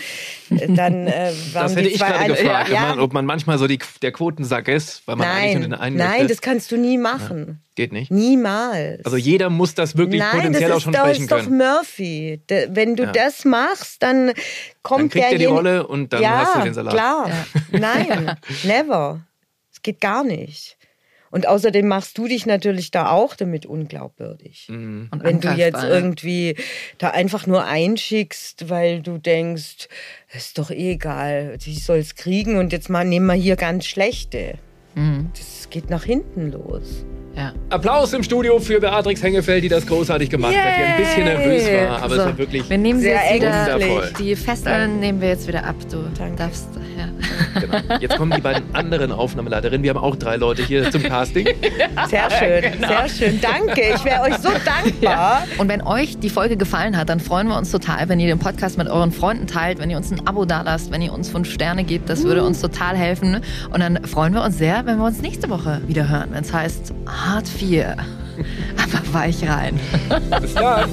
Äh, Dann äh, waren Das hätte die ich gerade gefragt, Ja, ob, man, ob man manchmal so die, der Quotensack ist, weil man eigentlich nur nein, den einen nein, möchte. das kannst du nie machen. Geht nicht. Niemals. Also jeder muss das wirklich Nein, das potenziell auch ist, schon doch, sprechen ist doch können. Murphy. De, wenn du Ja. das machst, dann kommt Dann kriegt er die Rolle und dann ja, hast du den Salat. klar. Nein, never. Es geht gar nicht. Und außerdem machst du dich natürlich da auch damit unglaubwürdig. Mhm. Und Wenn du jetzt ne? irgendwie da einfach nur einschickst, weil du denkst, ist doch eh egal, die soll es kriegen und jetzt mal nehmen wir hier ganz schlechte. Mhm. Das geht nach hinten los. Ja. Applaus im Studio für Beatrix Hengefeld, die das großartig gemacht hat, die ein bisschen nervös war, aber es So, war wirklich wir nehmen sie Sehr jetzt wieder, wundervoll. die Fesseln nehmen wir jetzt wieder ab. Du Danke. darfst, ja. Genau. Jetzt kommen die beiden anderen Aufnahmeleiterinnen. Wir haben auch drei Leute hier zum Casting. Sehr schön, Genau. sehr schön. Danke, ich wäre euch so dankbar. Und wenn euch die Folge gefallen hat, dann freuen wir uns total, wenn ihr den Podcast mit euren Freunden teilt, wenn ihr uns ein Abo dalasst, wenn ihr uns fünf Sterne gebt. Das würde uns total helfen. Und dann freuen wir uns sehr, wenn wir uns nächste Woche wieder hören, wenn es heißt Hart 4. Aber weich rein. Bis dann.